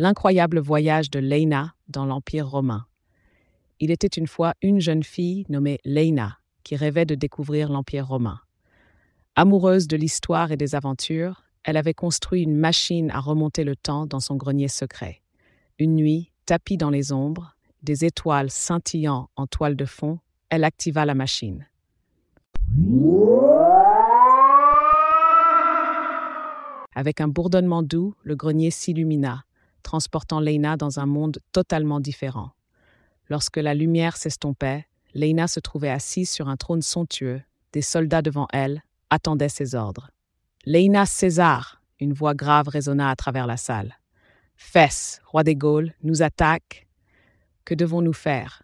L'incroyable voyage de Leina dans l'Empire romain. Il était une fois une jeune fille nommée Leina qui rêvait de découvrir l'Empire romain. Amoureuse de l'histoire et des aventures, elle avait construit une machine à remonter le temps dans son grenier secret. Une nuit, tapie dans les ombres, des étoiles scintillant en toile de fond, elle activa la machine. Avec un bourdonnement doux, le grenier s'illumina, transportant Leina dans un monde totalement différent. Lorsque la lumière s'estompait, Leina se trouvait assise sur un trône somptueux. Des soldats devant elle attendaient ses ordres. Leina César, une voix grave résonna à travers la salle. Fès, roi des Gaules, nous attaque. Que devons-nous faire?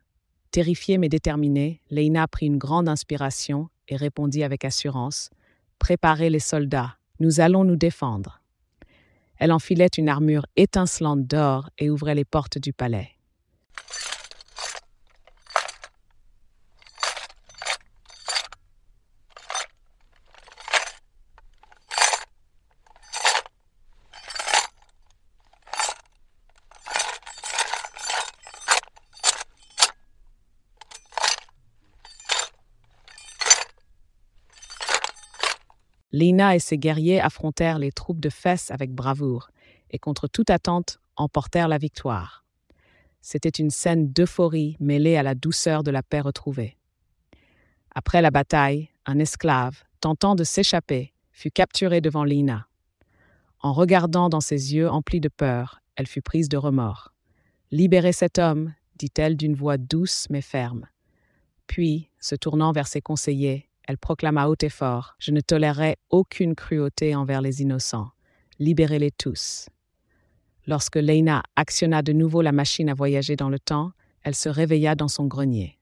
Terrifiée mais déterminée, Leina prit une grande inspiration et répondit avec assurance Préparez les soldats, nous allons nous défendre. Elle enfilait une armure étincelante d'or et ouvrait les portes du palais. Lina et ses guerriers affrontèrent les troupes de Fès avec bravoure et contre toute attente emportèrent la victoire. C'était une scène d'euphorie mêlée à la douceur de la paix retrouvée. Après la bataille, un esclave, tentant de s'échapper, fut capturé devant Lina. En regardant dans ses yeux emplis de peur, elle fut prise de remords. Libérez cet homme, dit-elle d'une voix douce mais ferme. Puis, se tournant vers ses conseillers, elle proclama haut et fort Je ne tolérerai aucune cruauté envers les innocents. Libérez-les tous. Lorsque Leina actionna de nouveau la machine à voyager dans le temps, elle se réveilla dans son grenier.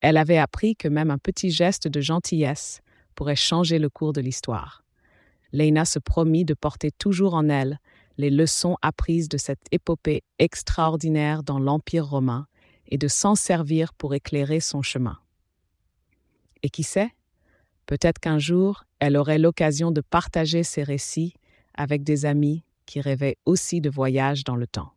Elle avait appris que même un petit geste de gentillesse pourrait changer le cours de l'histoire. Leina se promit de porter toujours en elle les leçons apprises de cette épopée extraordinaire dans l'Empire romain et de s'en servir pour éclairer son chemin. Et qui sait, peut-être qu'un jour, elle aurait l'occasion de partager ses récits avec des amis qui rêvaient aussi de voyages dans le temps.